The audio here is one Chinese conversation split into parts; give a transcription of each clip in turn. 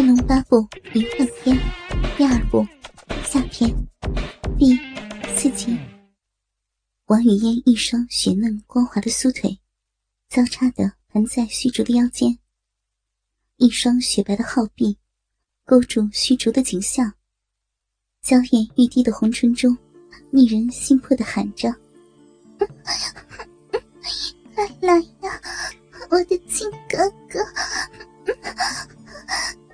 《天龙八部淫幻篇》第二部下篇第四集。王语嫣一双雪嫩光滑的酥腿，交叉的盘在虚竹的腰间，一双雪白的皓臂勾住虚竹的颈项，娇艳欲滴的红唇中，令人心魄的喊着：“ 快来呀，我的亲哥哥！”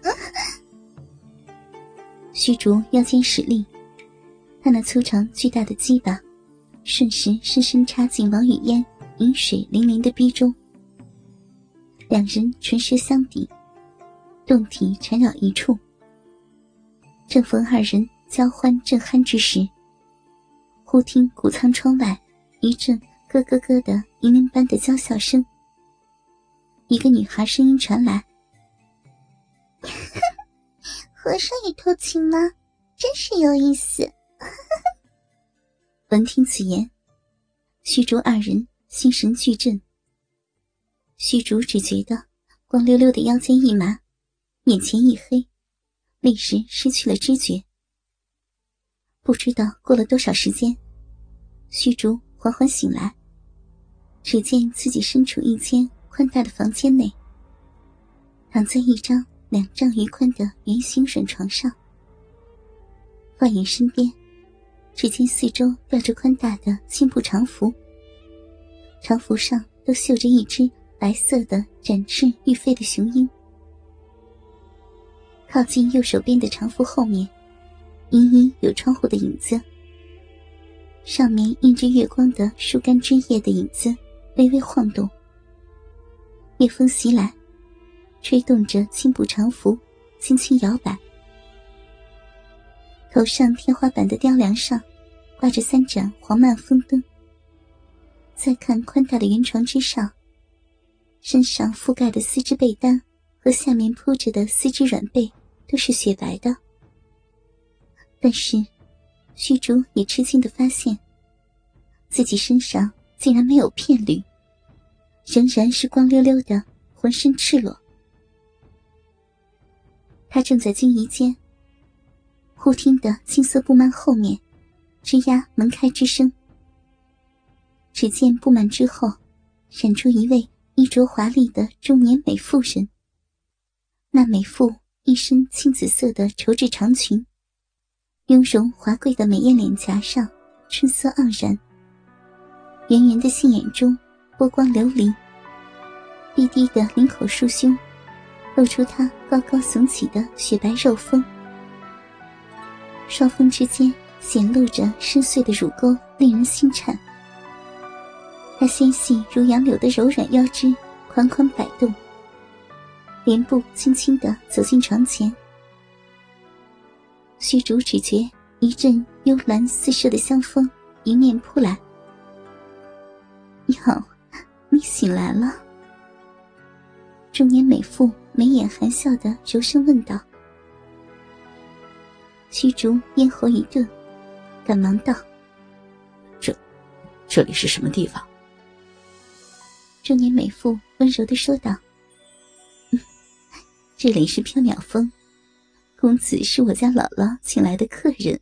虚竹腰间使力，他那粗长巨大的鸡巴瞬时深深插进王语嫣饮水淋淋的逼中。两人唇舌相抵，动体缠绕一处。正逢二人交欢正酣之时，忽听谷仓窗外一阵咯咯咯的银铃般的娇笑声。一个女孩声音传来。和尚也偷情吗？真是有意思。闻听此言，虚竹二人心神俱震。虚竹只觉得光溜溜的腰间一麻，眼前一黑，立时失去了知觉。不知道过了多少时间，虚竹缓缓醒来，只见自己身处一间宽大的房间内，躺在一张。两丈余宽的圆形软床上，放眼身边，只见四周吊着宽大的青布长服，长服上都绣着一只白色的展翅欲飞的雄鹰。靠近右手边的长服后面，隐隐有窗户的影子，上面映着月光的树干枝叶的影子微微晃动。夜风袭来。吹动着青布长服，轻轻摇摆。头上天花板的雕梁上，挂着三盏黄曼风灯。再看宽大的圆床之上，身上覆盖的丝织被单和下面铺着的丝织软被都是雪白的。但是，虚竹也吃惊的发现，自己身上竟然没有片缕，仍然是光溜溜的，浑身赤裸。他正在惊疑间，忽听得青色布幔后面吱呀门开之声。只见布幔之后，闪出一位衣着华丽的中年美妇人。那美妇一身青紫色的绸质长裙，雍容华贵的美艳脸颊上春色盎然，圆圆的杏眼中波光流离，低低的领口束胸。露出她高高耸起的雪白肉峰，双峰之间显露着深邃的乳沟，令人心颤。她纤细如杨柳的柔软腰肢款款摆动，莲步轻轻的走进床前。虚竹只觉一阵幽兰四射的香风迎面扑来，哟，你醒来了。中年美妇。眉眼含笑的柔声问道：“虚竹咽喉一顿，赶忙道：‘这，这里是什么地方？’中年美妇温柔的说道：‘这里是缥缈峰，公子是我家姥姥请来的客人。’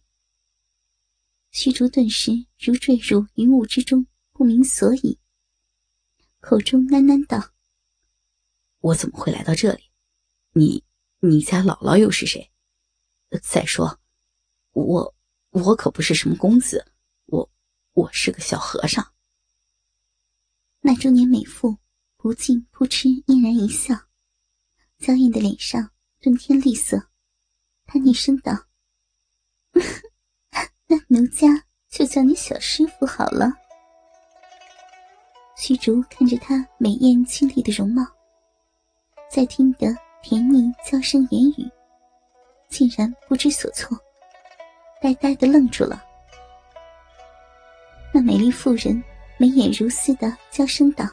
虚竹顿时如坠入云雾之中，不明所以，口中喃喃道。”我怎么会来到这里？你，你家姥姥又是谁？再说，我，我可不是什么公子，我，我是个小和尚。那中年美妇不禁扑哧嫣然一笑，娇艳的脸上顿天厉色，她厉声道：“那奴家就叫你小师傅好了。”虚竹看着她美艳清丽的容貌。在听得甜腻娇声言语，竟然不知所措，呆呆的愣住了。那美丽妇人眉眼如丝的娇声道：“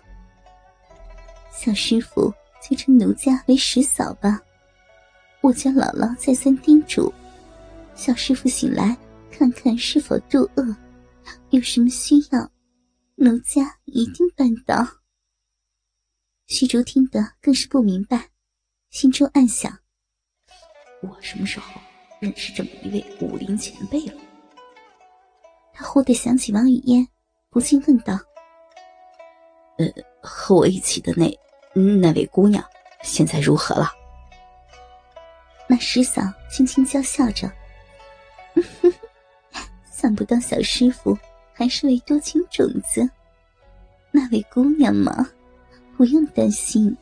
小师傅就称奴家为十嫂吧。我家姥姥再三叮嘱，小师傅醒来看看是否肚饿，有什么需要，奴家一定办到。”虚竹听得更是不明白，心中暗想：我什么时候认识这么一位武林前辈了？他忽地想起王语嫣，不禁问道：“呃，和我一起的那那位姑娘，现在如何了？”那师嫂轻轻娇笑着：“想不到小师傅还是位多情种子。那位姑娘嘛，不用担心，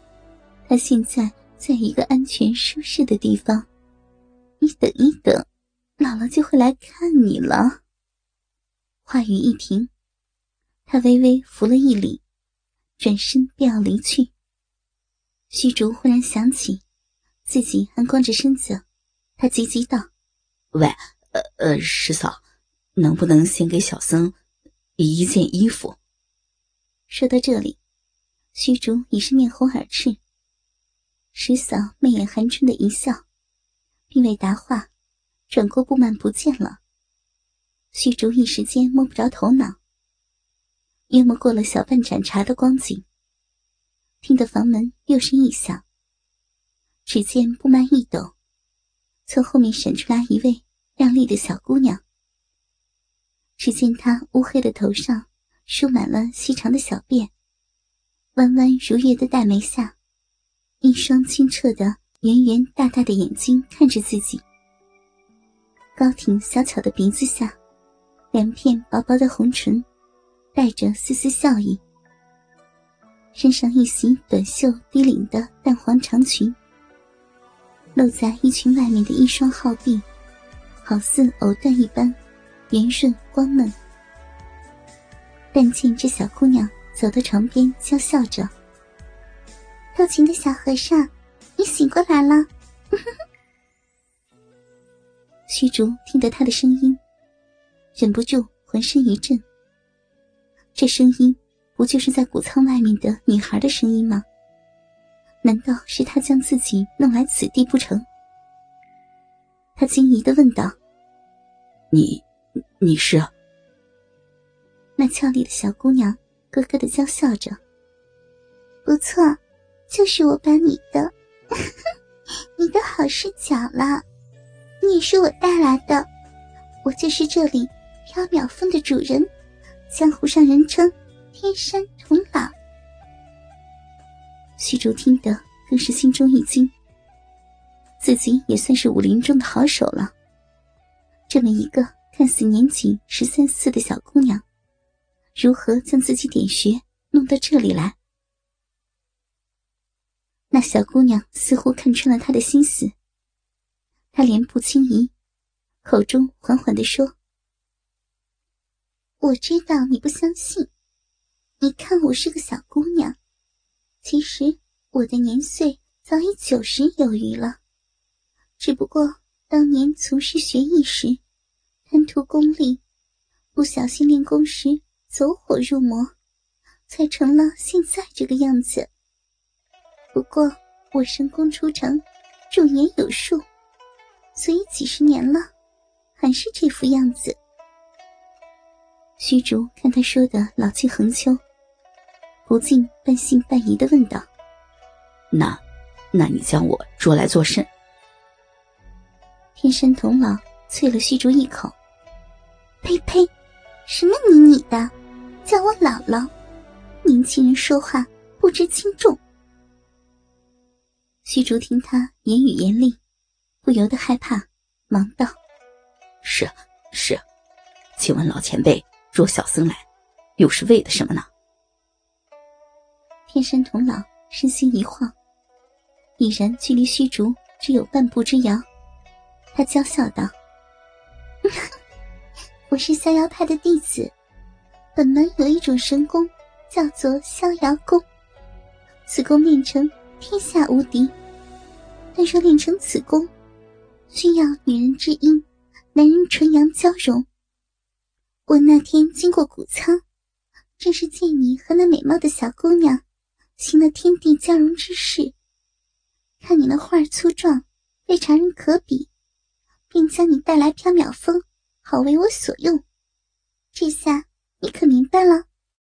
她现在在一个安全舒适的地方。你等一等，姥姥就会来看你了。”话语一停，他微微扶了一礼，转身便要离去。虚竹忽然想起自己还光着身子，他急急道：“喂，呃呃，师嫂，能不能先给小僧一件衣服？”说到这里，虚竹已是面红耳赤。师嫂媚眼含春的一笑，并未答话，转过布幔不见了。虚竹一时间摸不着头脑。约莫过了小半盏茶的光景，听得房门又是一响。只见布幔一抖，从后面闪出来一位靓丽的小姑娘。只见她乌黑的头上梳满了细长的小辫，弯弯如月的黛眉下，一双清澈的圆圆大大的眼睛看着自己，高挺小巧的鼻子下。两片薄薄的红唇，带着丝丝笑意。身上一袭短袖低领的淡黄长裙，露在衣裙外面的一双皓臂，好似藕断一般，圆润光嫩。但见这小姑娘走到床边，娇笑着：“偷情的小和尚，你醒过来了。”虚竹听得他的声音。忍不住浑身一震。这声音不就是在谷仓外面的女孩的声音吗？难道是他将自己弄来此地不成？他惊疑的问道：“你，你是？”那俏丽的小姑娘咯咯的娇笑着：“不错，就是我把你的，你的好视角了。你也是我带来的，我就是这里。”缥缈峰的主人，江湖上人称天山童姥。虚竹听得更是心中一惊，自己也算是武林中的好手了。这么一个看似年仅十三四的小姑娘，如何将自己点穴弄到这里来？那小姑娘似乎看穿了他的心思，她莲步轻移，口中缓缓的说。我知道你不相信，你看我是个小姑娘，其实我的年岁早已九十有余了，只不过当年从事学艺时，贪图功利，不小心练功时走火入魔，才成了现在这个样子。不过我神功出城，驻颜有术，所以几十年了，还是这副样子。虚竹看他说的老气横秋，不禁半信半疑的问道：“那，那你将我捉来作甚？”天山童姥啐了虚竹一口：“呸呸，什么你你的，叫我姥姥，年轻人说话不知轻重。”虚竹听他言语严厉，不由得害怕，忙道：“是是，请问老前辈。”若小僧来，又是为的什么呢？天山童姥身心一晃，已然距离虚竹只有半步之遥。他娇笑道：“ 我是逍遥派的弟子，本门有一种神功，叫做逍遥功。此功练成，天下无敌。但若练成此功，需要女人之阴，男人纯阳交融。”我那天经过谷仓，正是见你和那美貌的小姑娘行了天地交融之事。看你那画粗壮，非常人可比，便将你带来缥缈峰，好为我所用。这下你可明白了？